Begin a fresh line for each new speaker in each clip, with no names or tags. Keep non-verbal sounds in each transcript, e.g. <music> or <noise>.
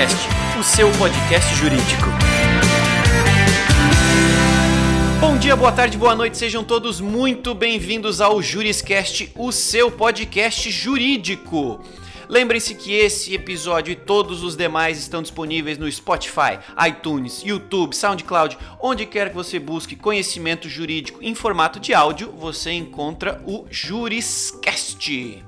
Juriscast, o seu podcast jurídico. Bom dia, boa tarde, boa noite, sejam todos muito bem-vindos ao Juriscast, o seu podcast jurídico. Lembrem-se que esse episódio e todos os demais estão disponíveis no Spotify, iTunes, YouTube, SoundCloud, onde quer que você busque conhecimento jurídico em formato de áudio, você encontra o Juriscast.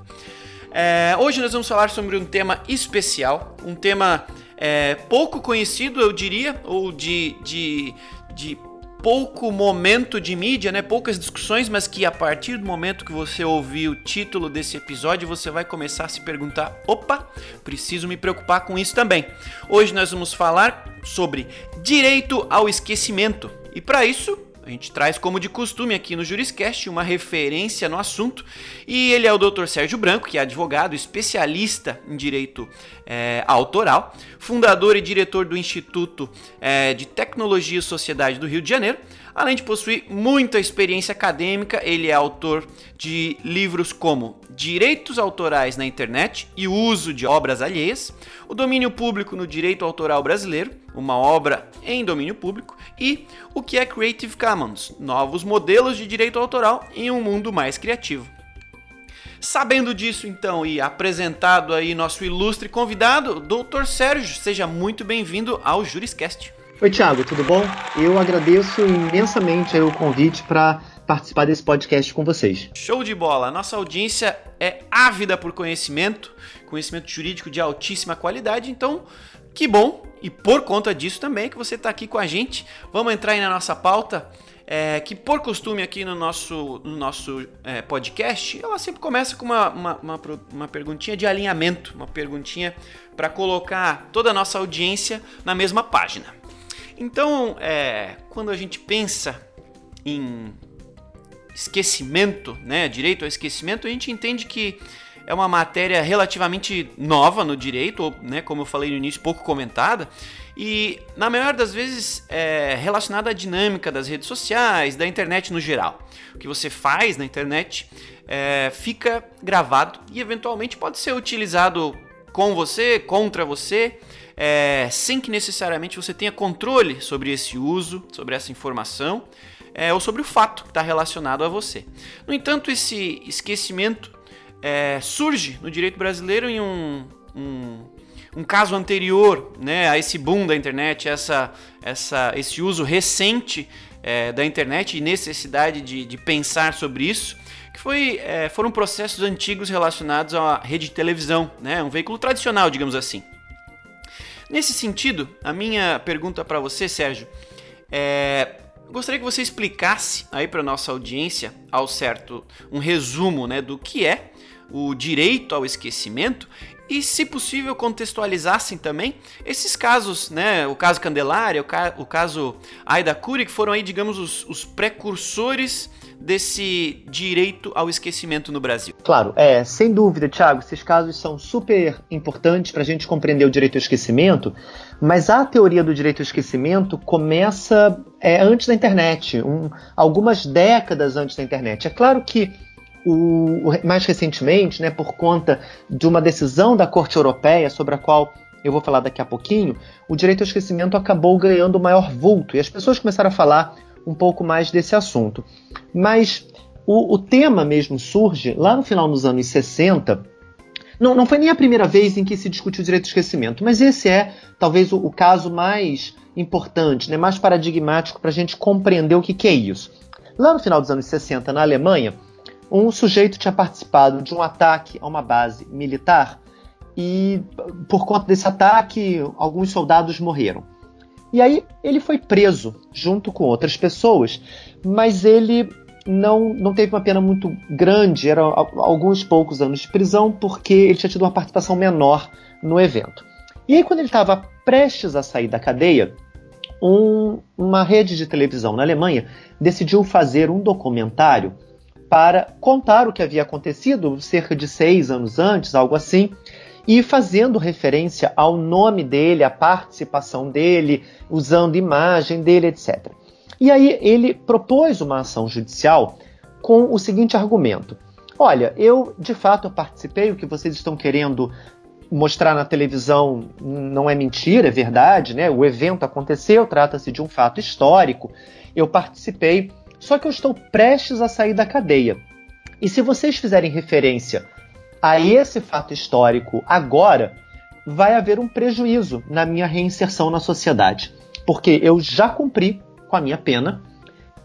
É, hoje nós vamos falar sobre um tema especial, um tema é, pouco conhecido, eu diria, ou de, de, de pouco momento de mídia, né? Poucas discussões, mas que a partir do momento que você ouvir o título desse episódio, você vai começar a se perguntar: opa, preciso me preocupar com isso também. Hoje nós vamos falar sobre direito ao esquecimento. E para isso, a gente traz, como de costume aqui no Juriscast, uma referência no assunto. E ele é o Dr. Sérgio Branco, que é advogado, especialista em direito é, autoral, fundador e diretor do Instituto é, de Tecnologia e Sociedade do Rio de Janeiro. Além de possuir muita experiência acadêmica, ele é autor de livros como Direitos Autorais na Internet e Uso de Obras Alheias, O Domínio Público no Direito Autoral Brasileiro, uma obra em domínio público, e o que é Creative Commons, novos modelos de direito autoral em um mundo mais criativo. Sabendo disso, então, e apresentado aí nosso ilustre convidado, Dr. Sérgio, seja muito bem-vindo ao Juriscast.
Oi, Thiago, tudo bom? Eu agradeço imensamente o convite para participar desse podcast com vocês.
Show de bola! Nossa audiência é ávida por conhecimento, conhecimento jurídico de altíssima qualidade, então que bom! E por conta disso também que você está aqui com a gente. Vamos entrar aí na nossa pauta. É, que por costume aqui no nosso, no nosso é, podcast, ela sempre começa com uma, uma, uma, uma perguntinha de alinhamento, uma perguntinha para colocar toda a nossa audiência na mesma página. Então, é, quando a gente pensa em esquecimento, né, direito ao esquecimento, a gente entende que é uma matéria relativamente nova no direito, ou, né, como eu falei no início, pouco comentada, e na maior das vezes é relacionada à dinâmica das redes sociais, da internet no geral. O que você faz na internet é, fica gravado e eventualmente pode ser utilizado com você, contra você, é, sem que necessariamente você tenha controle sobre esse uso, sobre essa informação é, ou sobre o fato que está relacionado a você. No entanto, esse esquecimento é, surge no direito brasileiro em um, um, um, caso anterior né, a esse boom da internet, essa, essa, esse uso recente é, da internet e necessidade de, de pensar sobre isso que foi, é, foram processos antigos relacionados à rede de televisão, né, um veículo tradicional, digamos assim. Nesse sentido, a minha pergunta para você, Sérgio, é gostaria que você explicasse aí para nossa audiência, ao certo, um resumo né, do que é o direito ao esquecimento e, se possível, contextualizassem também esses casos, né? O caso Candelária, o, ca o caso Aida Cury, que foram aí, digamos, os, os precursores desse direito ao esquecimento no Brasil?
Claro, é, sem dúvida, Thiago, esses casos são super importantes para a gente compreender o direito ao esquecimento, mas a teoria do direito ao esquecimento começa é, antes da internet, um, algumas décadas antes da internet. É claro que o, mais recentemente, né, por conta de uma decisão da Corte Europeia sobre a qual eu vou falar daqui a pouquinho, o direito ao esquecimento acabou ganhando maior vulto e as pessoas começaram a falar um pouco mais desse assunto. Mas o, o tema mesmo surge lá no final dos anos 60. Não, não foi nem a primeira vez em que se discutiu o direito ao esquecimento, mas esse é talvez o, o caso mais importante, né, mais paradigmático para a gente compreender o que, que é isso. Lá no final dos anos 60, na Alemanha, um sujeito tinha participado de um ataque a uma base militar e, por conta desse ataque, alguns soldados morreram. E aí ele foi preso junto com outras pessoas, mas ele não, não teve uma pena muito grande, eram alguns poucos anos de prisão, porque ele tinha tido uma participação menor no evento. E aí, quando ele estava prestes a sair da cadeia, um, uma rede de televisão na Alemanha decidiu fazer um documentário para contar o que havia acontecido cerca de seis anos antes, algo assim, e fazendo referência ao nome dele, à participação dele, usando imagem dele, etc. E aí ele propôs uma ação judicial com o seguinte argumento: Olha, eu de fato participei, o que vocês estão querendo mostrar na televisão não é mentira, é verdade, né? O evento aconteceu, trata-se de um fato histórico. Eu participei, só que eu estou prestes a sair da cadeia. E se vocês fizerem referência a esse fato histórico agora, vai haver um prejuízo na minha reinserção na sociedade. Porque eu já cumpri com a minha pena,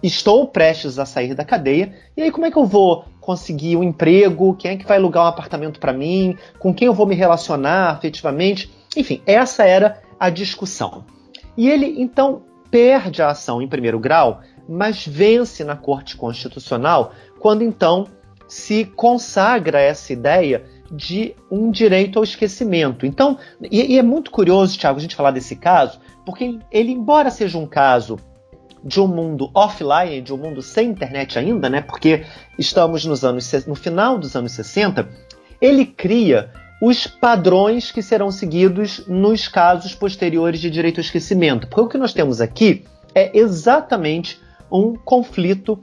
estou prestes a sair da cadeia, e aí como é que eu vou conseguir um emprego? Quem é que vai alugar um apartamento para mim? Com quem eu vou me relacionar afetivamente? Enfim, essa era a discussão. E ele então perde a ação em primeiro grau, mas vence na Corte Constitucional quando então se consagra essa ideia de um direito ao esquecimento. Então, e, e é muito curioso, Tiago, a gente falar desse caso, porque ele, embora seja um caso de um mundo offline, de um mundo sem internet ainda, né? Porque estamos nos anos no final dos anos 60, ele cria os padrões que serão seguidos nos casos posteriores de direito ao esquecimento. Porque o que nós temos aqui é exatamente um conflito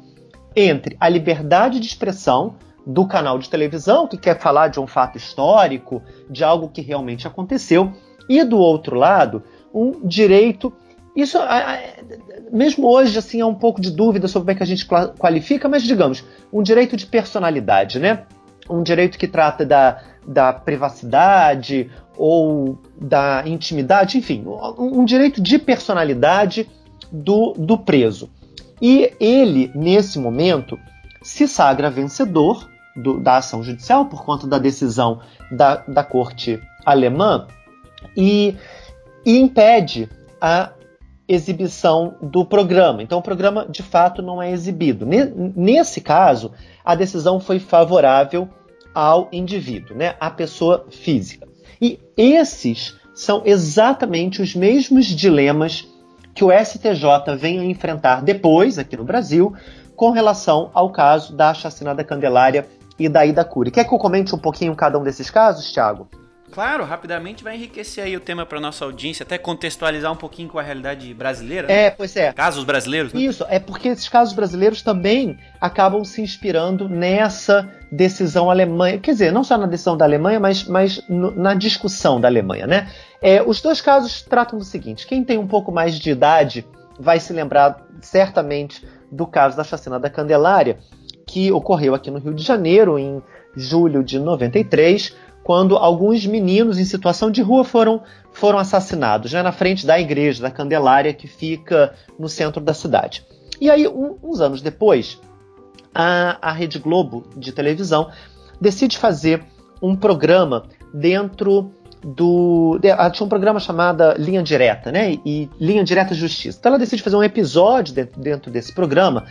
entre a liberdade de expressão do canal de televisão, que quer falar de um fato histórico, de algo que realmente aconteceu, e do outro lado, um direito. Isso, mesmo hoje, assim, há um pouco de dúvida sobre como é que a gente qualifica, mas digamos, um direito de personalidade, né? Um direito que trata da, da privacidade ou da intimidade, enfim, um direito de personalidade do, do preso. E ele, nesse momento, se sagra vencedor do, da ação judicial por conta da decisão da, da corte alemã e, e impede a exibição do programa. Então, o programa de fato não é exibido. Nesse caso, a decisão foi favorável ao indivíduo, né, à pessoa física. E esses são exatamente os mesmos dilemas que o STJ vem a enfrentar depois, aqui no Brasil, com relação ao caso da chacina da Candelária e da Ida Cury. Quer que eu comente um pouquinho cada um desses casos, Thiago?
Claro, rapidamente vai enriquecer aí o tema para nossa audiência, até contextualizar um pouquinho com a realidade brasileira. Né?
É, pois é.
Casos brasileiros,
né? Isso, é porque esses casos brasileiros também acabam se inspirando nessa decisão alemã. Quer dizer, não só na decisão da Alemanha, mas, mas no, na discussão da Alemanha, né? É, os dois casos tratam do seguinte: quem tem um pouco mais de idade vai se lembrar certamente do caso da chacina da Candelária, que ocorreu aqui no Rio de Janeiro em julho de 93 quando alguns meninos em situação de rua foram, foram assassinados né, na frente da igreja da Candelária, que fica no centro da cidade. E aí, um, uns anos depois, a, a Rede Globo de televisão decide fazer um programa dentro do. Ela tinha um programa chamado Linha Direta, né? E Linha Direta Justiça. Então ela decide fazer um episódio dentro, dentro desse programa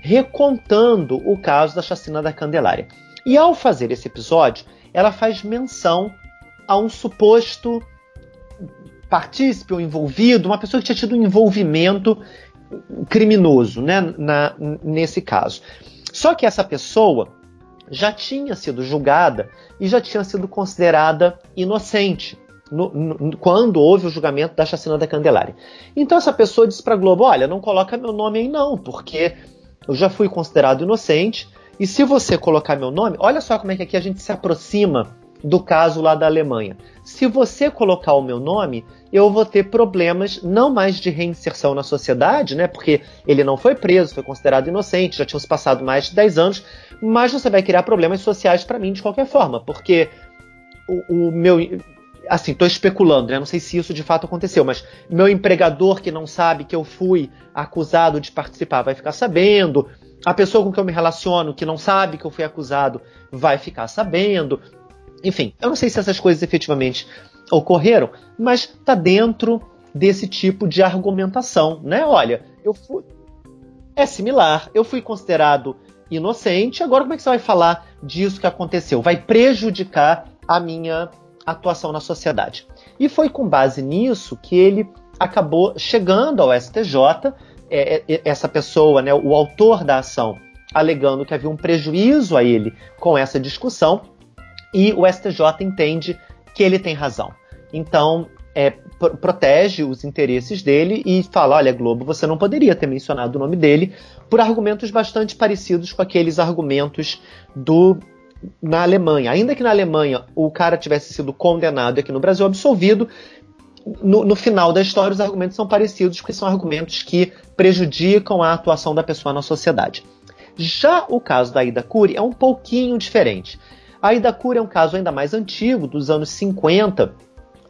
recontando o caso da chacina da Candelária. E ao fazer esse episódio, ela faz menção a um suposto partícipe ou envolvido, uma pessoa que tinha tido um envolvimento criminoso né, na, nesse caso. Só que essa pessoa já tinha sido julgada e já tinha sido considerada inocente no, no, quando houve o julgamento da chacina da Candelária. Então essa pessoa disse para a Globo: Olha, não coloca meu nome aí não, porque eu já fui considerado inocente e se você colocar meu nome, olha só como é que aqui a gente se aproxima do caso lá da Alemanha. Se você colocar o meu nome, eu vou ter problemas não mais de reinserção na sociedade, né? Porque ele não foi preso, foi considerado inocente, já tinham se passado mais de 10 anos, mas você vai criar problemas sociais para mim de qualquer forma, porque o, o meu assim, estou especulando, né? Não sei se isso de fato aconteceu, mas meu empregador que não sabe que eu fui acusado de participar vai ficar sabendo a pessoa com quem eu me relaciono, que não sabe que eu fui acusado, vai ficar sabendo. Enfim, eu não sei se essas coisas efetivamente ocorreram, mas está dentro desse tipo de argumentação, né? Olha, eu fui. É similar, eu fui considerado inocente, agora como é que você vai falar disso que aconteceu? Vai prejudicar a minha atuação na sociedade. E foi com base nisso que ele acabou chegando ao STJ é, é, essa pessoa, né, o autor da ação, alegando que havia um prejuízo a ele com essa discussão, e o STJ entende que ele tem razão. Então, é, pr protege os interesses dele e fala: olha, Globo, você não poderia ter mencionado o nome dele por argumentos bastante parecidos com aqueles argumentos do na Alemanha. Ainda que na Alemanha o cara tivesse sido condenado e aqui no Brasil absolvido, no, no, final da história os argumentos são parecidos, porque são argumentos que prejudicam a atuação da pessoa na sociedade. Já o caso da Ida Cury é um pouquinho diferente. A Ida Cury é um caso ainda mais antigo, dos anos 50,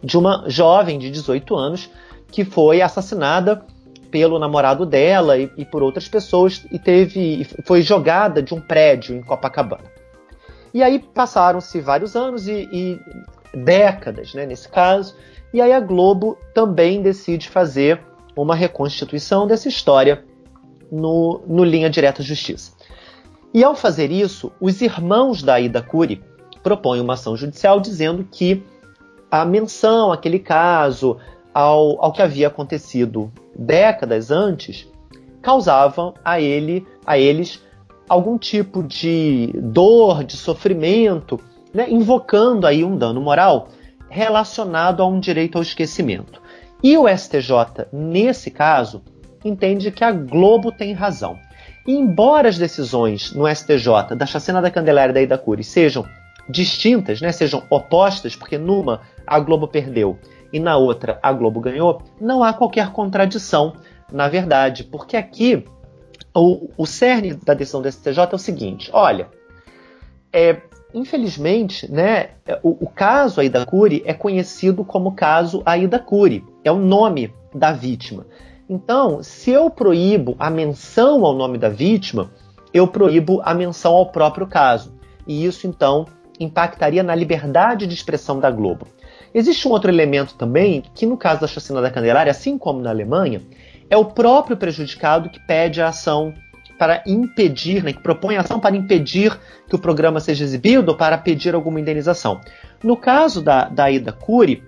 de uma jovem de 18 anos que foi assassinada pelo namorado dela e, e por outras pessoas e teve foi jogada de um prédio em Copacabana. E aí passaram-se vários anos e, e décadas, né, nesse caso, e aí a Globo também decide fazer uma reconstituição dessa história no, no Linha Direta Justiça. E ao fazer isso, os irmãos da Ida Cury propõem uma ação judicial dizendo que a menção àquele caso, ao, ao que havia acontecido décadas antes, causavam a ele, a eles algum tipo de dor, de sofrimento, né, invocando aí um dano moral relacionado a um direito ao esquecimento. E o STJ, nesse caso, entende que a Globo tem razão. Embora as decisões no STJ da chacina da Candelária e da Ida Cury sejam distintas, né, sejam opostas, porque numa a Globo perdeu e na outra a Globo ganhou, não há qualquer contradição, na verdade, porque aqui o, o cerne da decisão do STJ é o seguinte: olha, é, infelizmente, né, o, o, caso Aida Cury é conhecido como caso Aida Cury, é o nome da vítima. Então, se eu proíbo a menção ao nome da vítima, eu proíbo a menção ao próprio caso. E isso, então, impactaria na liberdade de expressão da Globo. Existe um outro elemento também, que no caso da chacina da Candelária, assim como na Alemanha, é o próprio prejudicado que pede a ação para impedir, né, que propõe ação para impedir que o programa seja exibido ou para pedir alguma indenização. No caso da, da Ida Cury,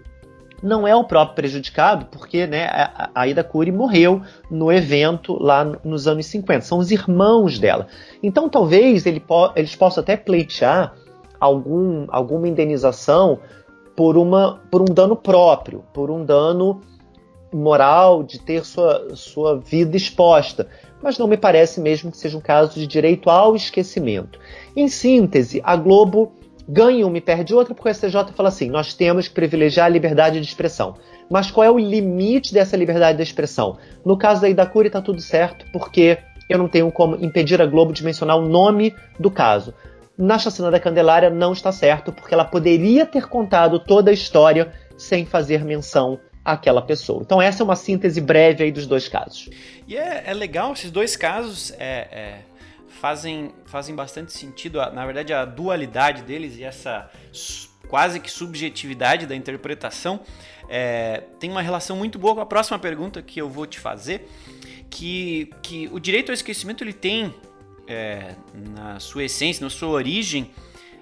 não é o próprio prejudicado, porque né, a, Ida Cury morreu no evento lá nos anos 50. São os irmãos dela. Então talvez ele po eles possam até pleitear algum, alguma indenização por, uma, por um dano próprio, por um dano moral de ter sua, sua vida exposta. Mas não me parece mesmo que seja um caso de direito ao esquecimento. Em síntese, a Globo ganha uma e perde outra, porque o STJ fala assim: nós temos que privilegiar a liberdade de expressão. Mas qual é o limite dessa liberdade de expressão? No caso da Idacuri está tudo certo, porque eu não tenho como impedir a Globo de mencionar o nome do caso na Chacina da Candelária não está certo, porque ela poderia ter contado toda a história sem fazer menção àquela pessoa. Então essa é uma síntese breve aí dos dois casos.
E é, é legal, esses dois casos é, é, fazem, fazem bastante sentido, na verdade a dualidade deles e essa quase que subjetividade da interpretação é, tem uma relação muito boa com a próxima pergunta que eu vou te fazer, que, que o direito ao esquecimento ele tem é, na sua essência, na sua origem,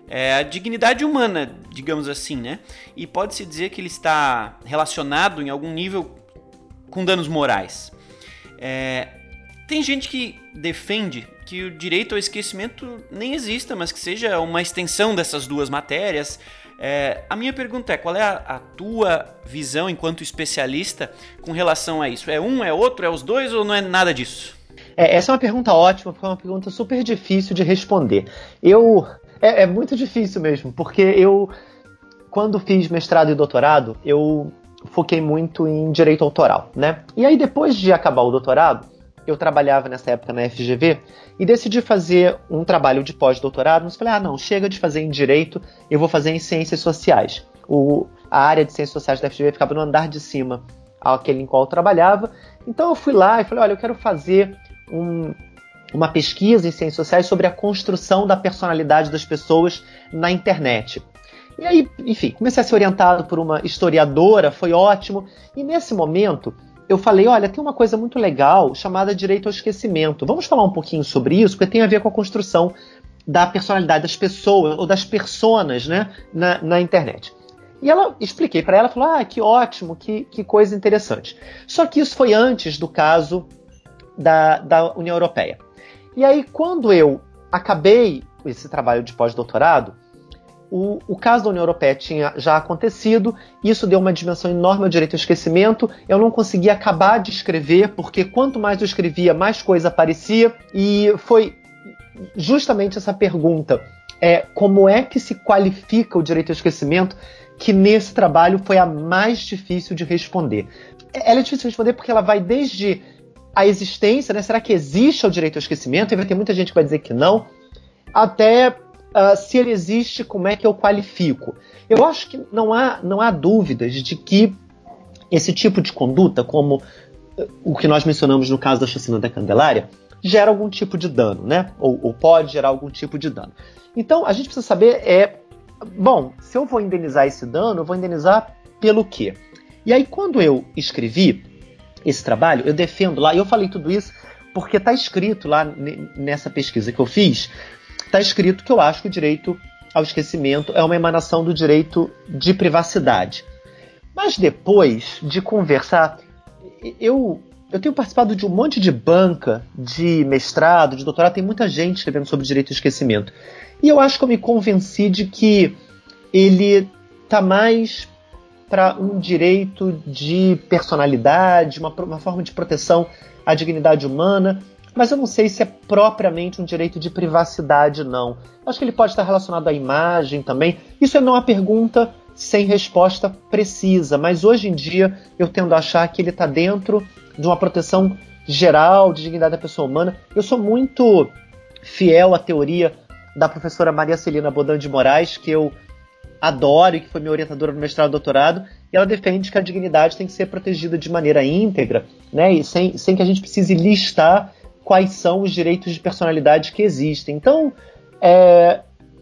é a dignidade humana, digamos assim, né? E pode-se dizer que ele está relacionado em algum nível com danos morais. É, tem gente que defende que o direito ao esquecimento nem exista, mas que seja uma extensão dessas duas matérias. É, a minha pergunta é: qual é a, a, tua visão enquanto especialista com relação a isso? É um, é outro, é os dois ou não é nada disso?
É, essa é uma pergunta ótima, porque é uma pergunta super difícil de responder. Eu. É, é muito difícil mesmo, porque eu, quando fiz mestrado e doutorado, eu foquei muito em direito autoral, né? E aí, depois de acabar o doutorado, eu trabalhava nessa época na FGV e decidi fazer um trabalho de pós-doutorado. Mas falei, ah, não, chega de fazer em direito, eu vou fazer em ciências sociais. O, a área de ciências sociais da FGV ficava no andar de cima, aquele em qual eu trabalhava. Então eu fui lá e falei, olha, eu quero fazer um, uma pesquisa em ciências sociais sobre a construção da personalidade das pessoas na internet. E aí, enfim, comecei a ser orientado por uma historiadora, foi ótimo. E nesse momento, eu falei: olha, tem uma coisa muito legal chamada direito ao esquecimento. Vamos falar um pouquinho sobre isso, porque tem a ver com a construção da personalidade das pessoas, ou das personas, né, na, na internet. E ela expliquei para ela, falou: ah, que ótimo, que, que coisa interessante. Só que isso foi antes do caso da, da União Europeia. E aí, quando eu acabei esse trabalho de pós-doutorado, o, o, caso da União Europeia tinha já acontecido, isso deu uma dimensão enorme ao direito ao esquecimento. Eu não conseguia acabar de escrever, porque quanto mais eu escrevia, mais coisa aparecia, e foi justamente essa pergunta: é como é que se qualifica o direito ao esquecimento, que nesse trabalho foi a mais difícil de responder. Ela é difícil de responder porque ela vai desde a existência, né? Será que existe o direito ao esquecimento? E vai ter muita gente que vai dizer que não. Até uh, se ele existe, como é que eu qualifico? Eu acho que não há, não há dúvidas de que esse tipo de conduta, como uh, o que nós mencionamos no caso da chacina da Candelária, gera algum tipo de dano, né? Ou, ou pode gerar algum tipo de dano. Então, a gente precisa saber é, bom, se eu vou indenizar esse dano, eu vou indenizar pelo quê? E aí, quando eu escrevi esse trabalho, eu defendo lá, e eu falei tudo isso porque está escrito lá nessa pesquisa que eu fiz, está escrito que eu acho que o direito ao esquecimento é uma emanação do direito de privacidade. Mas depois de conversar, eu, eu tenho participado de um monte de banca de mestrado, de doutorado, tem muita gente escrevendo sobre direito ao esquecimento. E eu acho que eu me convenci de que ele está mais para um direito de personalidade, uma, uma forma de proteção à dignidade humana, mas eu não sei se é propriamente um direito de privacidade, não. Acho que ele pode estar relacionado à imagem também. Isso é não uma pergunta sem resposta precisa, mas hoje em dia eu tendo a achar que ele está dentro de uma proteção geral de dignidade da pessoa humana. Eu sou muito fiel à teoria da professora Maria Celina Bodan de Moraes, que eu adoro e que foi minha orientadora no mestrado e doutorado, e ela defende que a dignidade tem que ser protegida de maneira íntegra, né, e sem, sem que a gente precise listar quais são os direitos de personalidade que existem. Então, é,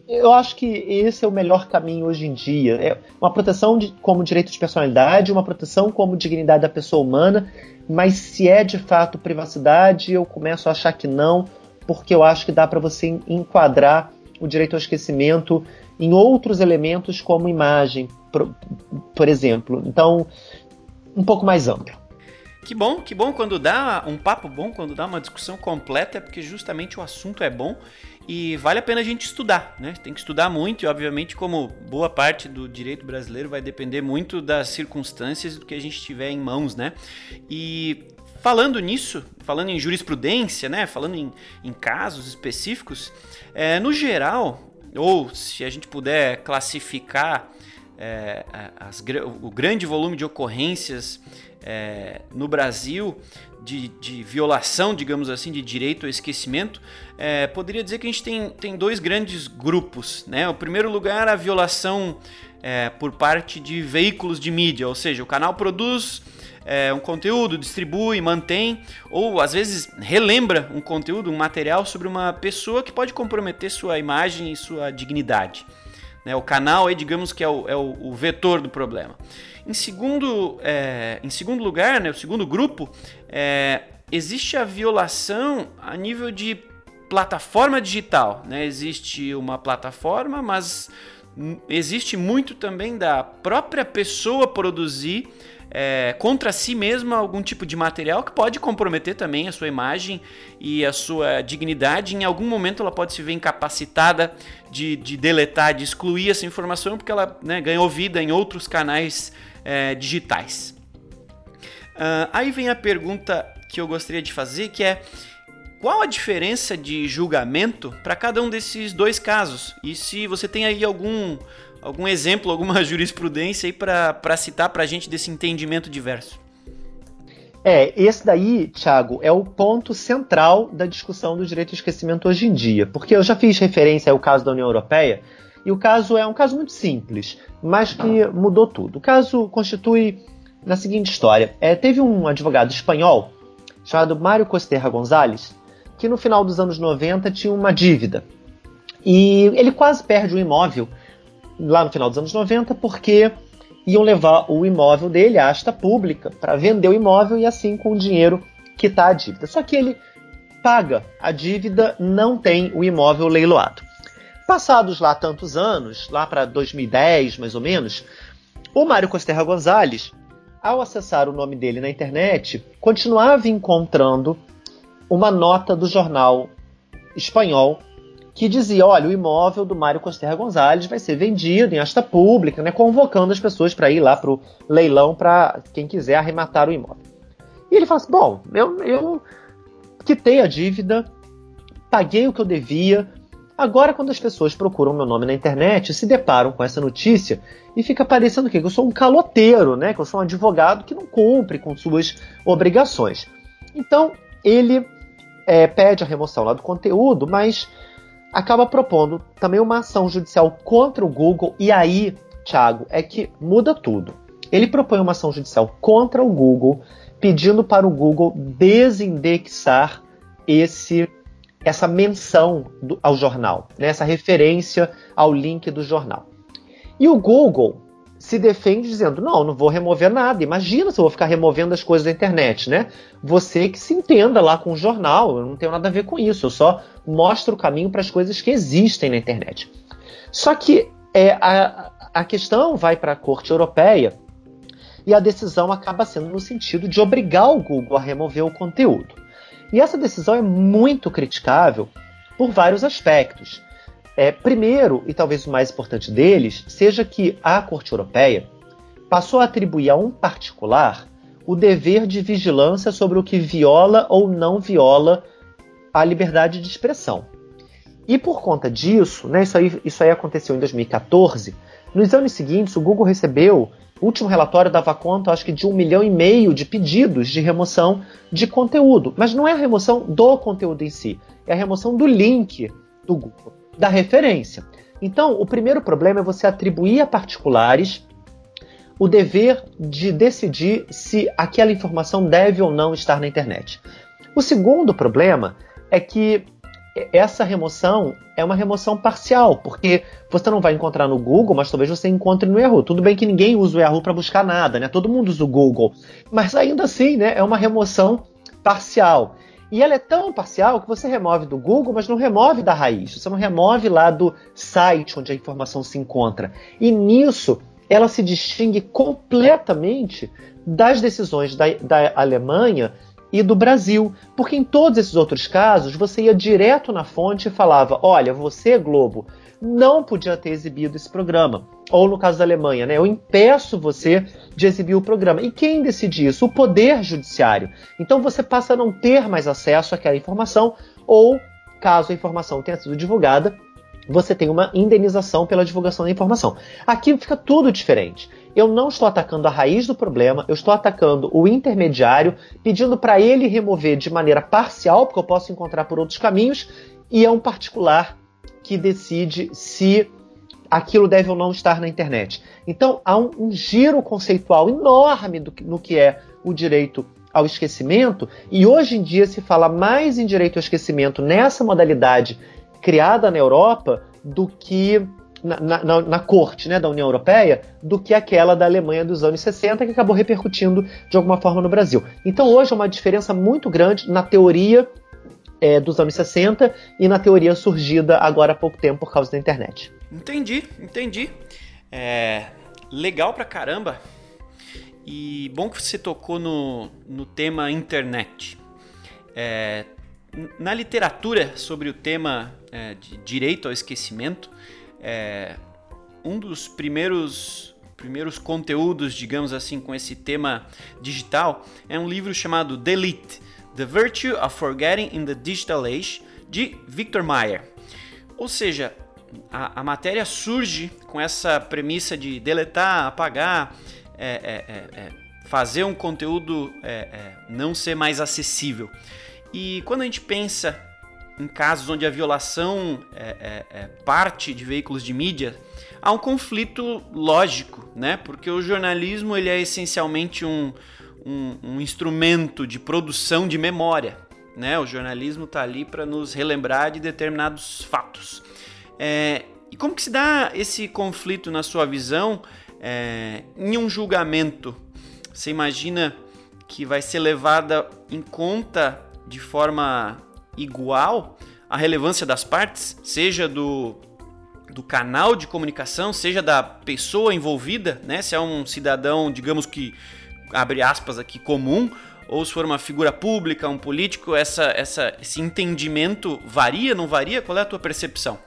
eu acho que esse é o melhor caminho hoje em dia. É uma proteção de, como direito de personalidade, uma proteção como dignidade da pessoa humana, mas se é de fato privacidade, eu começo a achar que não, porque eu acho que dá para você enquadrar o direito ao esquecimento em outros elementos como imagem, por, por exemplo. Então, um pouco mais amplo.
Que bom, que bom quando dá um papo bom, quando dá uma discussão completa, é porque justamente o assunto é bom e vale a pena a gente estudar, né? Tem que estudar muito e, obviamente, como boa parte do direito brasileiro vai depender muito das circunstâncias do que a gente tiver em mãos, né? E falando nisso, falando em jurisprudência, né? Falando em, em casos específicos, é, no geral, ou se a gente puder classificar é, as, o grande volume de ocorrências é, no Brasil de, de, violação, digamos assim, de direito ao esquecimento, é, poderia dizer que a gente tem, tem dois grandes grupos. Né? O primeiro lugar, a violação é, por parte de veículos de mídia, ou seja, o canal produz é, um conteúdo, distribui, mantém, ou às vezes relembra um conteúdo, um material sobre uma pessoa que pode comprometer sua imagem e sua dignidade. Né? O canal, aí, digamos que é o, é o vetor do problema. Em segundo, é, em segundo lugar, né, o segundo grupo, é, existe a violação a nível de plataforma digital. Né? Existe uma plataforma, mas existe muito também da própria pessoa produzir é, contra si mesma algum tipo de material que pode comprometer também a sua imagem e a sua dignidade. Em algum momento ela pode se ver incapacitada de, de deletar, de excluir essa informação porque ela né, ganhou vida em outros canais é, digitais. Uh, aí vem a pergunta que eu gostaria de fazer, que é qual a diferença de julgamento para cada um desses dois casos? E se você tem aí algum algum exemplo, alguma <laughs> jurisprudência aí para citar para a gente desse entendimento diverso?
É, esse daí, Thiago, é o ponto central da discussão do direito ao esquecimento hoje em dia, porque eu já fiz referência ao caso da União Europeia, e o caso é um caso muito simples, mas que mudou tudo. O caso constitui na seguinte história: é, teve um advogado espanhol chamado Mário Costerra Gonzalez, que no final dos anos 90 tinha uma dívida. E ele quase perde o imóvel lá no final dos anos 90, porque iam levar o imóvel dele à asta pública para vender o imóvel e assim com o dinheiro quitar a dívida. Só que ele paga a dívida, não tem o imóvel leiloado. Passados lá tantos anos, lá para 2010 mais ou menos, o Mário Costerra Gonzalez, ao acessar o nome dele na internet, continuava encontrando uma nota do jornal espanhol que dizia: olha, o imóvel do Mário Costerra Gonzalez vai ser vendido em asta pública, né, convocando as pessoas para ir lá para o leilão para quem quiser arrematar o imóvel. E ele fala assim: bom, eu, eu quitei a dívida, paguei o que eu devia, Agora, quando as pessoas procuram meu nome na internet, se deparam com essa notícia e fica parecendo que eu sou um caloteiro, né? Que eu sou um advogado que não cumpre com suas obrigações. Então, ele é, pede a remoção lá do conteúdo, mas acaba propondo também uma ação judicial contra o Google. E aí, Thiago, é que muda tudo. Ele propõe uma ação judicial contra o Google, pedindo para o Google desindexar esse essa menção do, ao jornal, né, essa referência ao link do jornal. E o Google se defende dizendo: não, não vou remover nada. Imagina se eu vou ficar removendo as coisas da internet, né? Você que se entenda lá com o jornal, eu não tenho nada a ver com isso, eu só mostro o caminho para as coisas que existem na internet. Só que é, a, a questão vai para a Corte Europeia e a decisão acaba sendo no sentido de obrigar o Google a remover o conteúdo. E essa decisão é muito criticável por vários aspectos. É, primeiro, e talvez o mais importante deles, seja que a Corte Europeia passou a atribuir a um particular o dever de vigilância sobre o que viola ou não viola a liberdade de expressão. E por conta disso, né, isso, aí, isso aí aconteceu em 2014, nos anos seguintes o Google recebeu o último relatório dava conta, acho que, de um milhão e meio de pedidos de remoção de conteúdo. Mas não é a remoção do conteúdo em si, é a remoção do link do Google, da referência. Então, o primeiro problema é você atribuir a particulares o dever de decidir se aquela informação deve ou não estar na internet. O segundo problema é que essa remoção é uma remoção parcial, porque você não vai encontrar no Google, mas talvez você encontre no Yahoo. Tudo bem que ninguém usa o Yahoo para buscar nada, né? Todo mundo usa o Google, mas ainda assim, né, é uma remoção parcial. E ela é tão parcial que você remove do Google, mas não remove da raiz. Você não remove lá do site onde a informação se encontra. E nisso ela se distingue completamente das decisões da, da Alemanha e do Brasil, porque em todos esses outros casos você ia direto na fonte e falava: olha, você, Globo, não podia ter exibido esse programa. Ou no caso da Alemanha, né? Eu impeço você de exibir o programa. E quem decide isso? O Poder Judiciário. Então você passa a não ter mais acesso àquela informação, ou, caso a informação tenha sido divulgada, você tem uma indenização pela divulgação da informação. Aqui fica tudo diferente eu não estou atacando a raiz do problema, eu estou atacando o intermediário, pedindo para ele remover de maneira parcial, porque eu posso encontrar por outros caminhos, e é um particular que decide se aquilo deve ou não estar na internet. Então há um, um giro conceitual enorme do, no que é o direito ao esquecimento, e hoje em dia se fala mais em direito ao esquecimento nessa modalidade criada na Europa do que na, na, na, corte né, da União Europeia do que aquela da Alemanha dos anos 60, que acabou repercutindo de alguma forma no Brasil. Então hoje é uma diferença muito grande na teoria é, dos anos 60 e na teoria surgida agora há pouco tempo por causa da internet.
Entendi, entendi. É, legal pra caramba. E bom que você tocou no, no tema internet. É, na literatura sobre o tema é, de direito ao esquecimento, é, um dos primeiros primeiros conteúdos, digamos assim, com esse tema digital é um livro chamado Delete: The Virtue of Forgetting in the Digital Age, de Victor Meyer. Ou seja, a, a matéria surge com essa premissa de deletar, apagar, é, é, é, é fazer um conteúdo não ser mais acessível. E quando a gente pensa em casos onde a violação é, é, é, parte de veículos de mídia, há um conflito lógico, né? Porque o jornalismo ele é essencialmente um, um, um instrumento de produção de memória, né? O jornalismo está ali para nos relembrar de determinados fatos. É, e como que se dá esse conflito na sua visão é, em um julgamento? Você imagina que vai ser levada em conta de forma igual a relevância das partes, seja do, do canal de comunicação, seja da pessoa envolvida, né? Se é um cidadão, digamos que abre aspas aqui comum, ou se for uma figura pública, um político, essa, essa, esse entendimento varia, não varia? Qual é a tua percepção?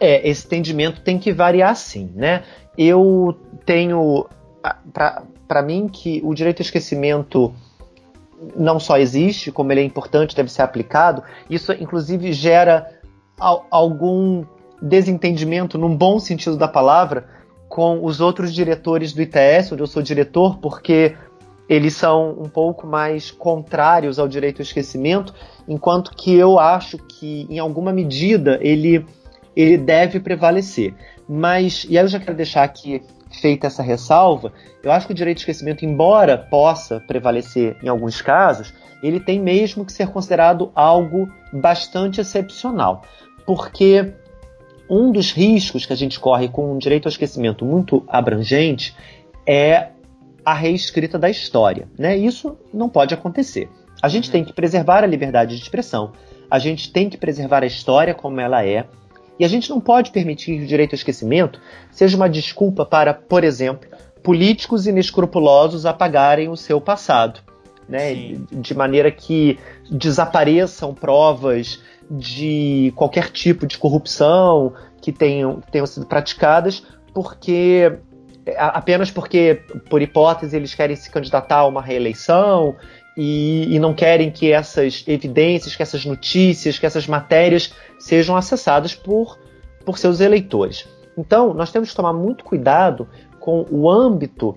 É, esse entendimento tem que variar sim, né? Eu tenho para mim que o direito ao esquecimento não só existe, como ele é importante, deve ser aplicado. Isso, inclusive, gera algum desentendimento, num bom sentido da palavra, com os outros diretores do ITS, onde eu sou diretor, porque eles são um pouco mais contrários ao direito ao esquecimento, enquanto que eu acho que, em alguma medida, ele, ele deve prevalecer. Mas, e aí eu já quero deixar aqui feita essa ressalva, eu acho que o direito ao esquecimento, embora possa prevalecer em alguns casos, ele tem mesmo que ser considerado algo bastante excepcional, porque um dos riscos que a gente corre com um direito ao esquecimento muito abrangente é a reescrita da história. Né? Isso não pode acontecer. A gente uhum. tem que preservar a liberdade de expressão, a gente tem que preservar a história como ela é, e a gente não pode permitir que o direito ao esquecimento seja uma desculpa para, por exemplo, políticos inescrupulosos apagarem o seu passado. Né? De maneira que desapareçam provas de qualquer tipo de corrupção que tenham, que tenham sido praticadas, porque apenas porque, por hipótese, eles querem se candidatar a uma reeleição e, e, não querem que essas evidências, que essas notícias, que essas matérias sejam acessadas por, por seus eleitores. Então, nós temos que tomar muito cuidado com o âmbito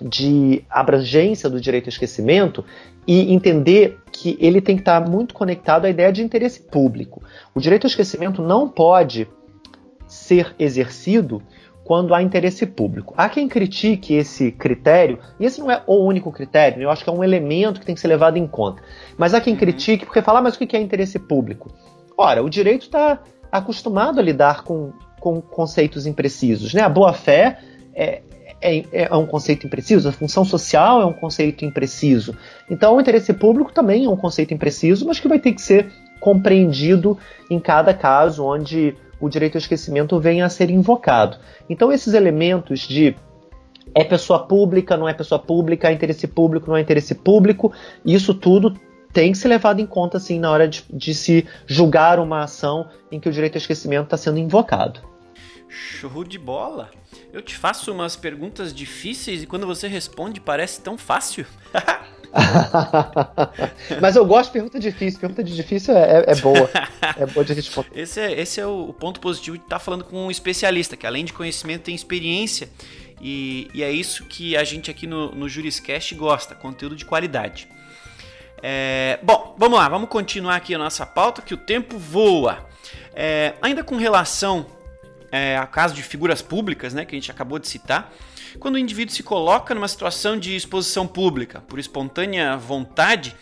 de abrangência do direito ao esquecimento e entender que ele tem que estar muito conectado à ideia de interesse público. O direito ao esquecimento não pode ser exercido quando há interesse público. Há quem critique esse critério, e esse não é o único critério, né? eu acho que é um elemento que tem que ser levado em conta. Mas há quem uhum. critique porque fala, ah, mas o que é interesse público? Ora, o direito está acostumado a lidar com, com conceitos imprecisos. Né? A boa-fé é, é, é, um conceito impreciso, a função social é um conceito impreciso. Então, o interesse público também é um conceito impreciso, mas que vai ter que ser compreendido em cada caso onde o direito ao esquecimento venha a ser invocado. Então, esses elementos de é pessoa pública, não é pessoa pública, é interesse público, não é interesse público, isso tudo tem que ser levado em conta assim na hora de, de se julgar uma ação em que o direito ao esquecimento está sendo invocado.
Show de bola! Eu te faço umas perguntas difíceis e quando você responde parece tão fácil. <laughs> <laughs>
Mas eu gosto de pergunta difícil. Pergunta de difícil é, é boa. É boa de responder. <laughs>
Esse é, esse é o ponto positivo de estar tá falando com um especialista, que além de conhecimento tem experiência. E, e é isso que a gente aqui no, no Juriscast gosta, conteúdo de qualidade. É, bom, vamos lá, vamos continuar aqui a nossa pauta, que o tempo voa. É, ainda com relação é, a caso de figuras públicas, né, que a gente acabou de citar, quando o indivíduo se coloca numa situação de exposição pública, por espontânea vontade,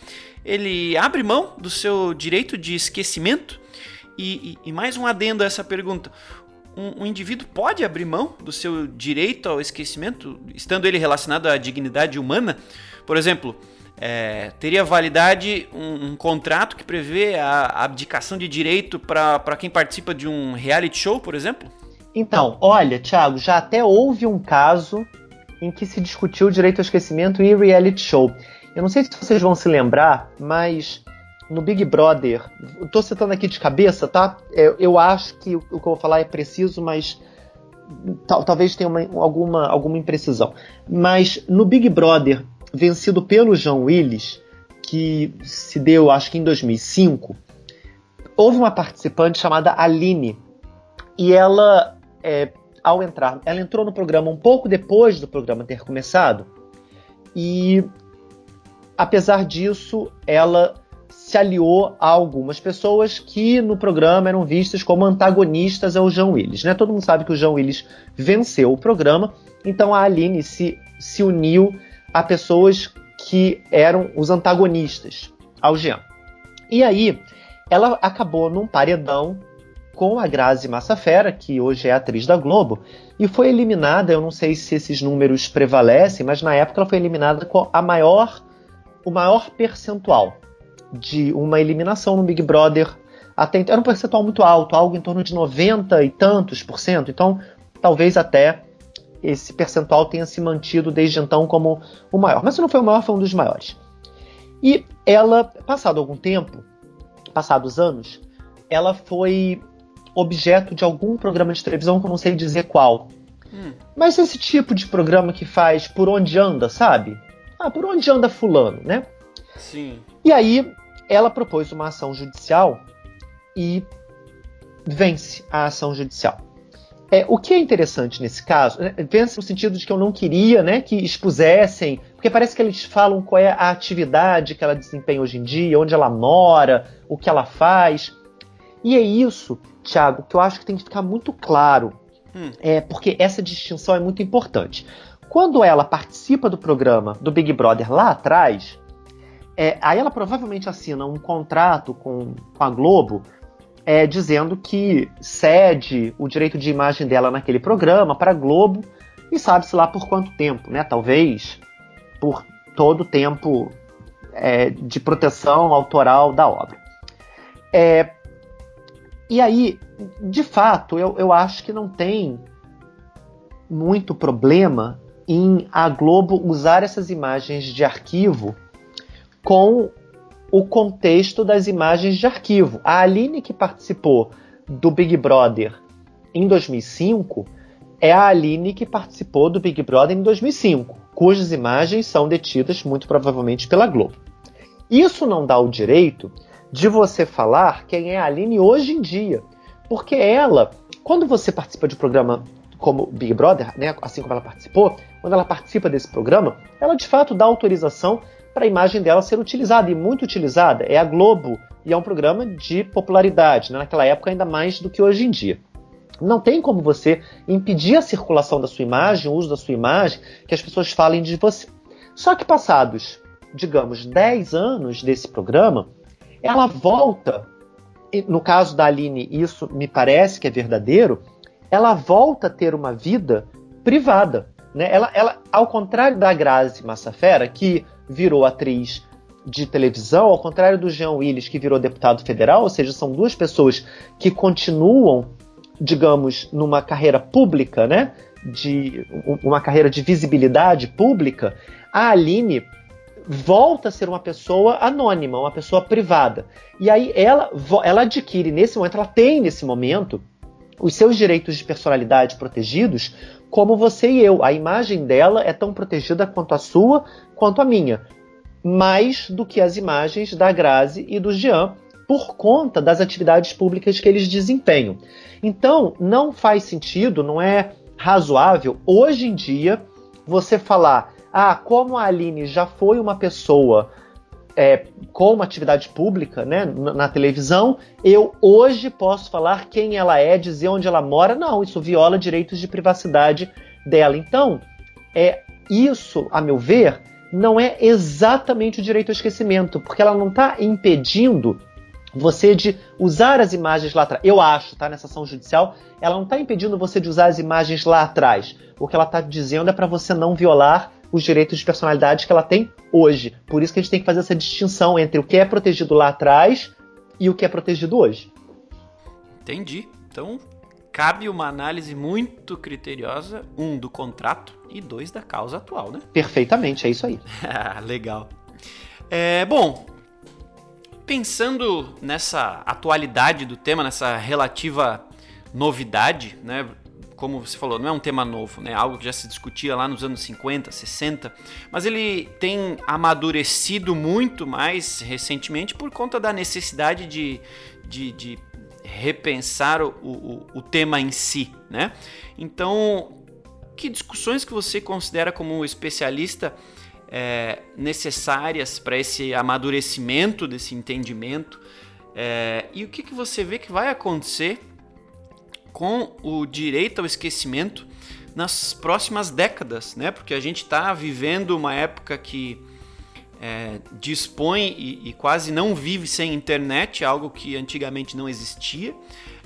ele abre mão do seu direito de esquecimento? E, e, e mais um adendo a essa pergunta: um, um, indivíduo pode abrir mão do seu direito ao esquecimento, estando ele relacionado à dignidade humana? Por exemplo, é, teria validade um, um, contrato que prevê a abdicação de direito para quem participa de um reality show, por exemplo?
Então, olha, Thiago, já até houve um caso em que se discutiu o direito ao esquecimento e reality show. Eu não sei se vocês vão se lembrar, mas no Big Brother, estou citando aqui de cabeça, tá? Eu, é, eu acho que o, que eu vou falar é preciso, mas tal, talvez tenha uma, alguma, alguma imprecisão. Mas no Big Brother, vencido pelo João Willis, que se deu, acho que em 2005, houve uma participante chamada Aline. E ela é, ao entrar, ela entrou no programa um pouco depois do programa ter começado e, apesar disso, ela se aliou a algumas pessoas que no programa eram vistas como antagonistas ao João Willis. Né? Todo mundo sabe que o João Willis venceu o programa, então a Aline se, se uniu a pessoas que eram os antagonistas ao Jean. E aí, ela acabou num paredão com a Grazi Massafera, que hoje é atriz da Globo, e foi eliminada, eu não sei se esses números prevalecem, mas na época ela foi eliminada com a maior, o maior percentual de uma eliminação no Big Brother. Até, era um percentual muito alto, algo em torno de 90 e tantos por cento, então talvez até esse percentual tenha se mantido desde então como o maior. Mas se não foi o maior, foi um dos maiores. E ela, passado algum tempo, passados anos, ela foi objeto de algum programa de televisão que eu não sei dizer qual. Hum. Mas esse tipo de programa que faz por onde anda, sabe? Ah, por onde anda fulano, né?
Sim.
E aí ela propôs uma ação judicial e vence a ação judicial. É, o que é interessante nesse caso, né, vence no sentido de que eu não queria né, que expusessem, porque parece que eles falam qual é a atividade que ela desempenha hoje em dia, onde ela mora, o que ela faz. E é isso, Thiago, que eu acho que tem que ficar muito claro, hum. é, porque essa distinção é muito importante. Quando ela participa do programa do Big Brother lá atrás, é, aí ela provavelmente assina um contrato com, com a Globo é, dizendo que cede o direito de imagem dela naquele programa para a Globo e sabe-se lá por quanto tempo, né? Talvez por todo o tempo é, de proteção autoral da obra. É, e aí, de fato, eu, eu acho que não tem muito problema em a Globo usar essas imagens de arquivo com o contexto das imagens de arquivo. A Aline que participou do Big Brother em 2005 é a Aline que participou do Big Brother em 2005, cujas imagens são detidas muito provavelmente pela Globo. Isso não dá o direito de você falar quem é a Aline hoje em dia, porque ela, quando você participa de um programa como Big Brother, né, assim como ela participou, quando ela participa desse programa, ela de fato dá autorização para a imagem dela ser utilizada e muito utilizada. É a Globo e é um programa de popularidade, né, naquela época ainda mais do que hoje em dia. Não tem como você impedir a circulação da sua imagem, o uso da sua imagem, que as pessoas falem de você. Só que passados, digamos, 10 anos desse programa, ela volta, no caso da Aline, isso me parece que é verdadeiro, ela volta a ter uma vida privada. Né? Ela, ela, ao contrário da Grazi Massafera, que virou atriz de televisão, ao contrário do Jean Willis, que virou deputado federal, ou seja, são duas pessoas que continuam, digamos, numa carreira pública, né? De uma carreira de visibilidade pública, a Aline volta a ser uma pessoa anônima, uma pessoa privada. E aí ela, ela adquire nesse momento, ela tem nesse momento os seus direitos de personalidade protegidos, como você e eu. A imagem dela é tão protegida quanto a sua, quanto a minha. Mais do que as imagens da Grazi e do Jean, por conta das atividades públicas que eles desempenham. Então, não faz sentido, não é razoável, hoje em dia, você falar ah, como a Aline já foi uma pessoa é, com uma atividade pública né, na, na, televisão, eu hoje posso falar quem ela é, dizer onde ela mora. Não, isso viola direitos de privacidade dela. Então, é isso, a meu ver, não é exatamente o direito ao esquecimento, porque ela não está impedindo você de usar as imagens lá atrás. Eu acho, tá? Nessa ação judicial, ela não está impedindo você de usar as imagens lá atrás. O que ela está dizendo é para você não violar os direitos de personalidade que ela tem hoje. Por isso que a gente tem que fazer essa distinção entre o que é protegido lá atrás e o que é protegido hoje.
Entendi. Então, cabe uma análise muito criteriosa, um do contrato e dois da causa atual, né? <laughs>
Perfeitamente, é isso aí.
Legal. É, bom, pensando nessa atualidade do tema, nessa relativa novidade, né? Como você falou, não é um tema novo, né? Algo que já se discutia lá nos anos 50, 60, mas ele tem amadurecido muito mais recentemente por conta da necessidade de, de, de repensar o, o, o, tema em si, né? Então, que discussões que você considera como especialista é, necessárias para esse amadurecimento desse entendimento? É, e o que, que você vê que vai acontecer com o direito ao esquecimento nas próximas décadas, né? Porque a gente está vivendo uma época que é, dispõe e, e, quase não vive sem internet, algo que antigamente não existia.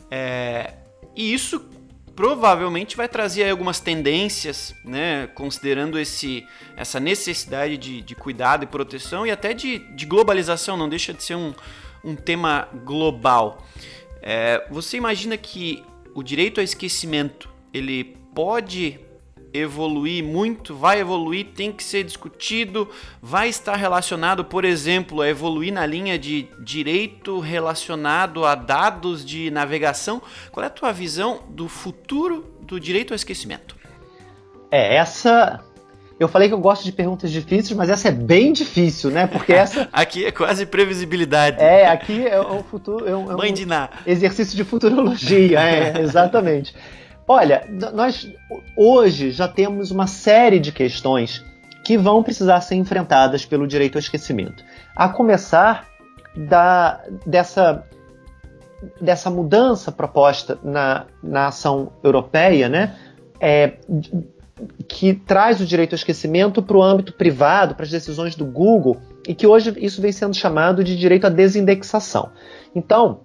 É, e isso provavelmente vai trazer algumas tendências, né, considerando esse, essa necessidade de, de cuidado e proteção e até de, de globalização, não deixa de ser um, um tema global. É, você imagina que o direito ao esquecimento ele pode evoluir muito, vai evoluir, tem que ser discutido, vai estar relacionado, por exemplo, a evoluir na linha de direito relacionado a dados de navegação. Qual é a tua visão do futuro do direito ao esquecimento?
É, essa Eu falei que eu gosto de perguntas difíceis, mas essa é bem difícil, né? Porque essa. <laughs>
aqui é quase previsibilidade.
É, aqui é um futuro. É um,
é um Mãe de Ná.
Exercício de futurologia, é, exatamente. Olha, nós hoje já temos uma série de questões que vão precisar ser enfrentadas pelo direito ao esquecimento. A começar da, dessa, dessa mudança proposta na, na ação europeia, né? É, que traz o direito ao esquecimento para o âmbito privado, para as decisões do Google, e que hoje isso vem sendo chamado de direito à desindexação. Então,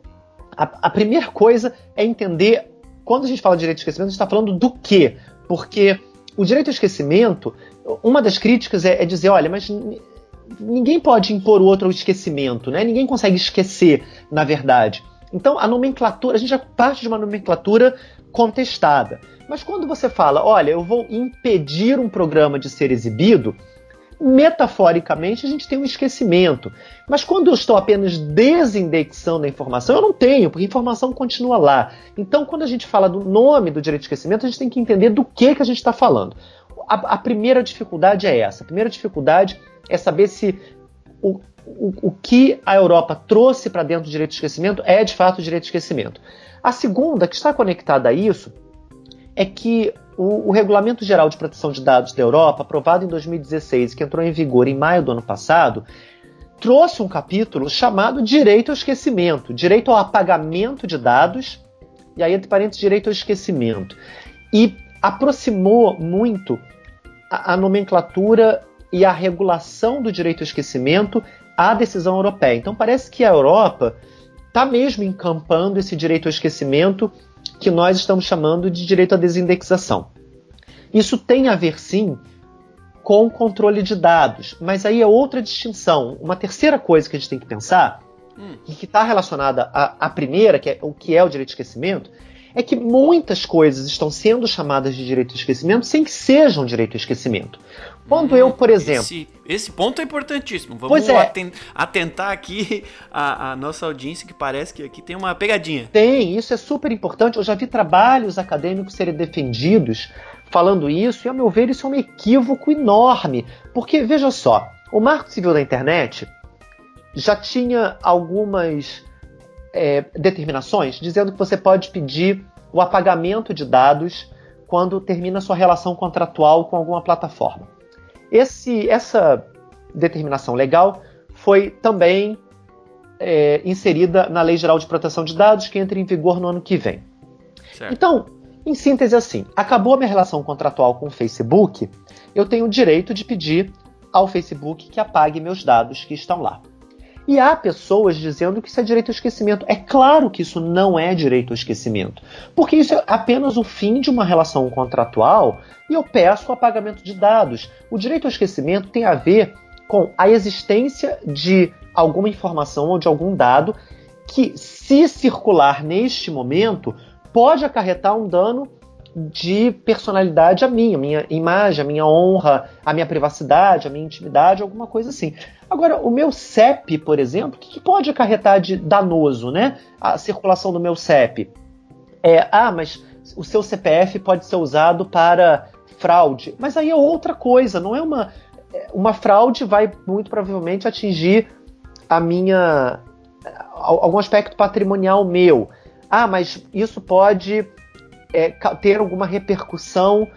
a, a primeira coisa é entender, quando a gente fala de direito ao esquecimento, a gente está falando do quê? Porque o direito ao esquecimento, uma das críticas é, é dizer, olha, mas ninguém pode impor o outro ao esquecimento, né? Ninguém consegue esquecer, na verdade. Então, a nomenclatura, a gente já parte de uma nomenclatura contestada. Mas quando você fala, olha, eu vou impedir um programa de ser exibido, metaforicamente a gente tem um esquecimento. Mas quando eu estou apenas desindexando a informação, eu não tenho, porque a informação continua lá. Então, quando a gente fala do nome do direito de esquecimento, a gente tem que entender do que, que a gente está falando. A, a, primeira dificuldade é essa. A primeira dificuldade é saber se o, o, o que a Europa trouxe para dentro do direito de esquecimento é de fato o direito de esquecimento. A segunda, que está conectada a isso, é que o, o, Regulamento Geral de Proteção de Dados da Europa, aprovado em 2016, que entrou em vigor em maio do ano passado, trouxe um capítulo chamado Direito ao Esquecimento, Direito ao Apagamento de Dados, e aí, entre parênteses, Direito ao Esquecimento. E aproximou muito a, a nomenclatura e a regulação do direito ao esquecimento à decisão europeia. Então, parece que a Europa está mesmo encampando esse direito ao esquecimento que nós estamos chamando de direito à desindexação. Isso tem a ver, sim, com controle de dados, mas aí é outra distinção. Uma terceira coisa que a gente tem que pensar, hum. e que está relacionada à, à, primeira, que é o que é o direito de esquecimento, é que muitas coisas estão sendo chamadas de direito de esquecimento sem que sejam direito de esquecimento. Quando hum, eu, por exemplo.
Esse, esse, ponto é importantíssimo. Vamos é. atentar aqui a, a, nossa audiência, que parece que aqui tem uma pegadinha.
Tem, isso é super importante. Eu já vi trabalhos acadêmicos serem defendidos falando isso, e, ao meu ver, isso é um equívoco enorme. Porque, veja só, o Marco Civil da Internet já tinha algumas é, determinações dizendo que você pode pedir o apagamento de dados quando termina sua relação contratual com alguma plataforma. Esse, essa determinação legal foi também é, inserida na Lei Geral de Proteção de Dados, que entra em vigor no ano que vem. Certo. Então, em síntese, assim, acabou a minha relação contratual com o Facebook, eu tenho o direito de pedir ao Facebook que apague meus dados que estão lá. E há pessoas dizendo que isso é direito ao esquecimento. É claro que isso não é direito ao esquecimento, porque isso é apenas o fim de uma relação contratual e eu peço o apagamento de dados. O direito ao esquecimento tem a ver com a existência de alguma informação ou de algum dado que, se circular neste momento, pode acarretar um dano de personalidade a minha, a minha imagem, a minha honra, a minha privacidade, a minha intimidade, alguma coisa assim. Agora, o meu CEP, por exemplo, o que, que pode acarretar de danoso, né? A circulação do meu CEP. É, ah, mas o seu CPF pode ser usado para fraude. Mas aí é outra coisa, não é uma. Uma fraude vai muito provavelmente atingir a minha. algum aspecto patrimonial meu. Ah, mas isso pode é, ter alguma repercussão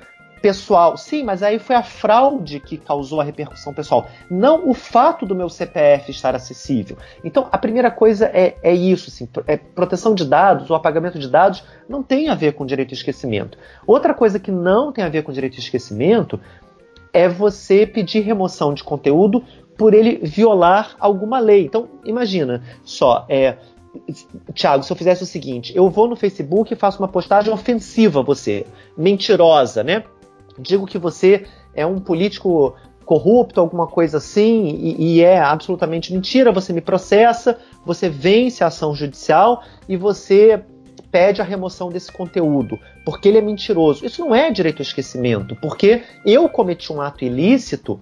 pessoal. Sim, mas aí foi a fraude que causou a repercussão pessoal, não o fato do meu CPF estar acessível. Então, a primeira coisa é, é isso, assim, é proteção de dados, o apagamento de dados não tem a ver com direito de esquecimento. Outra coisa que não tem a ver com direito de esquecimento é você pedir remoção de conteúdo por ele violar alguma lei. Então, imagina só, é, Tiago, se eu fizesse o seguinte, eu vou no Facebook e faço uma postagem ofensiva a você, mentirosa, né? Digo que você é um político corrupto, alguma coisa assim, e, e, é absolutamente mentira, você me processa, você vence a ação judicial e você pede a remoção desse conteúdo, porque ele é mentiroso. Isso não é direito ao esquecimento, porque eu cometi um ato ilícito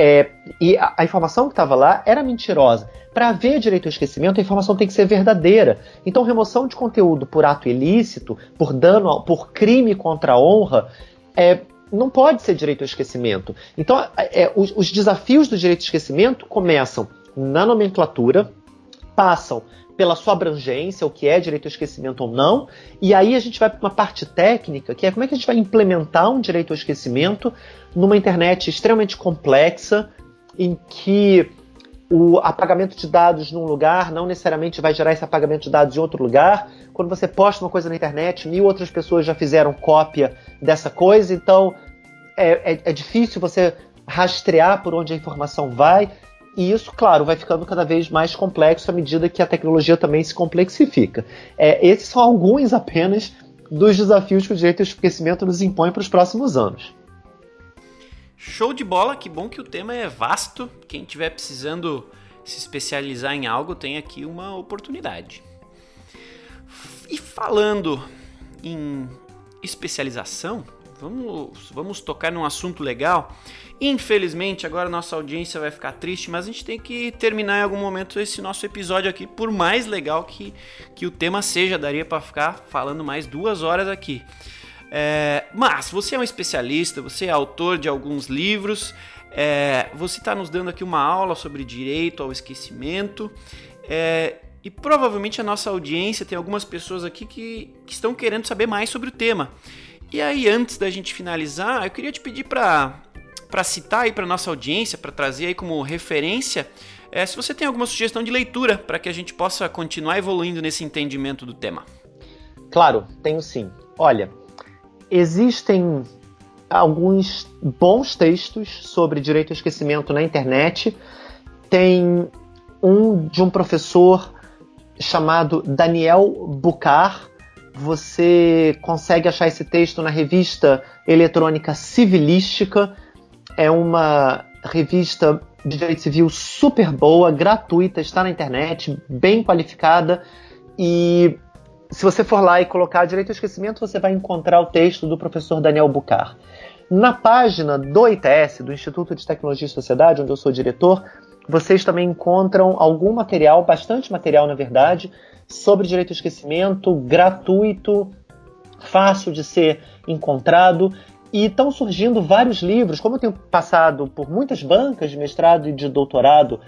é, e a, a, informação que estava lá era mentirosa. Para haver direito ao esquecimento, a informação tem que ser verdadeira. Então, remoção de conteúdo por ato ilícito, por dano, por crime contra a honra, é, não pode ser direito ao esquecimento. Então, é, os, os desafios do direito ao esquecimento começam na nomenclatura, passam pela sua abrangência, o que é direito ao esquecimento ou não, e aí a gente vai para uma parte técnica, que é como é que a gente vai implementar um direito ao esquecimento numa internet extremamente complexa, em que o apagamento de dados num lugar não necessariamente vai gerar esse apagamento de dados em outro lugar. Quando você posta uma coisa na internet, mil outras pessoas já fizeram cópia dessa coisa, então é, é, é difícil você rastrear por onde a informação vai. E isso, claro, vai ficando cada vez mais complexo à medida que a tecnologia também se complexifica. É, esses são alguns apenas dos desafios que o direito ao esquecimento nos impõe para os próximos anos.
Show de bola, que bom que o tema é vasto. Quem estiver precisando se especializar em algo tem aqui uma oportunidade. E falando em especialização, vamos, vamos tocar num assunto legal. Infelizmente, agora nossa audiência vai ficar triste, mas a gente tem que terminar em algum momento esse nosso episódio aqui, por mais legal que, que o tema seja, daria para ficar falando mais duas horas aqui. É, mas você é um especialista, você é autor de alguns livros, é, você está nos dando aqui uma aula sobre direito ao esquecimento. É, e provavelmente a nossa audiência tem algumas pessoas aqui que, que estão querendo saber mais sobre o tema. E aí, antes da gente finalizar, eu queria te pedir para citar aí para nossa audiência, para trazer aí como referência, é, se você tem alguma sugestão de leitura para que a gente possa continuar evoluindo nesse entendimento do tema.
Claro, tenho sim. Olha, existem alguns bons textos sobre direito ao esquecimento na internet. Tem um de um professor chamado Daniel Bucar. Você consegue achar esse texto na revista eletrônica Civilística. É uma revista de direito civil super boa, gratuita, está na internet, bem qualificada e se você for lá e colocar direito ao esquecimento, você vai encontrar o texto do professor Daniel Bucar. Na página do ITS, do Instituto de Tecnologia e Sociedade, onde eu sou diretor, vocês também encontram algum material, bastante material na verdade, sobre direito ao esquecimento, gratuito, fácil de ser encontrado. E estão surgindo vários livros, como eu tenho passado por muitas bancas de mestrado e de doutorado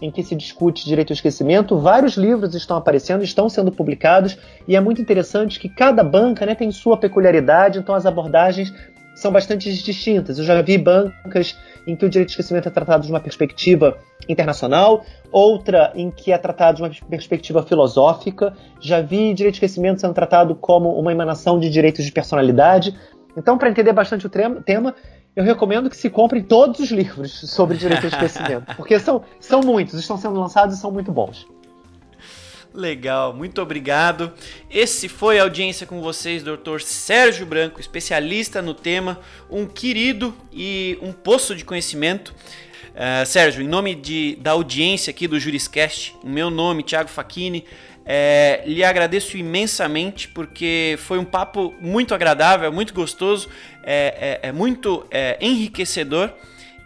em que se discute direito ao esquecimento, vários livros estão aparecendo, estão sendo publicados, e é muito interessante que cada banca né, tem sua peculiaridade, então as abordagens são bastante distintas. Eu já vi bancas em que o direito ao esquecimento é tratado de uma perspectiva internacional, outra em que é tratado de uma perspectiva filosófica, já vi direito ao esquecimento sendo tratado como uma emanação de direitos de personalidade. Então, para entender bastante o tema, eu recomendo que se comprem todos os livros sobre direito ao <laughs> esquecimento, porque são, são muitos, estão sendo lançados e são muito bons.
Legal, muito obrigado. Esse foi a audiência com vocês, Dr. Sérgio Branco, especialista no tema, um querido e um poço de conhecimento. Uh, Sérgio, em nome de, da audiência aqui do Juriscast, o meu nome, Thiago Facchini, é, lhe agradeço imensamente porque foi um papo muito agradável, muito gostoso, é, é, é muito enriquecedor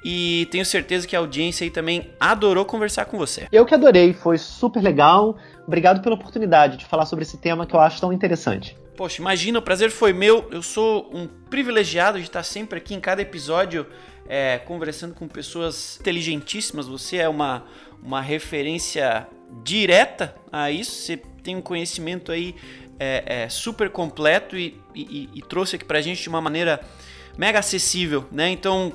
e tenho certeza que a audiência aí também adorou conversar com você.
Eu que adorei, foi super legal. Obrigado pela oportunidade de falar sobre esse tema que eu acho tão interessante.
Poxa, imagina, o prazer foi meu. Eu sou um privilegiado de estar sempre aqui em cada episódio é, conversando com pessoas inteligentíssimas. Você é uma, uma referência direta a isso. Você tem um conhecimento aí é, é, super completo e, e, e, trouxe aqui pra gente de uma maneira mega acessível, né? Então,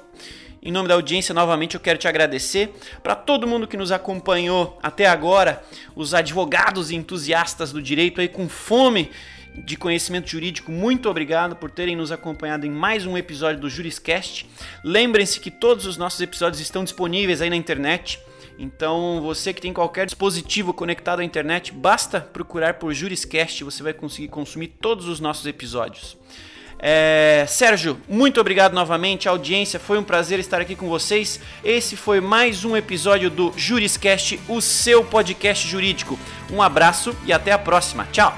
em nome da audiência, novamente eu quero te agradecer. Para todo mundo que nos acompanhou até agora, os advogados e entusiastas do direito aí com fome de conhecimento jurídico, muito obrigado por terem nos acompanhado em mais um episódio do Juriscast. Lembrem-se que todos os nossos episódios estão disponíveis aí na internet. Então, você que tem qualquer dispositivo conectado à internet, basta procurar por Juriscast, você vai conseguir consumir todos os nossos episódios. É, Sérgio, muito obrigado novamente, audiência, foi um prazer estar aqui com vocês. Esse foi mais um episódio do Juriscast, o seu podcast jurídico. Um abraço e até a próxima. Tchau!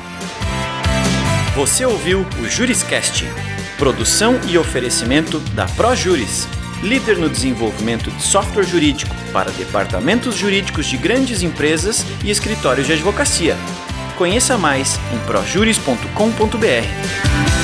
Você ouviu o Juriscast, produção e oferecimento da ProJuris líder no desenvolvimento de software jurídico para departamentos jurídicos de grandes empresas e escritórios de advocacia. Conheça mais em projuris.com.br.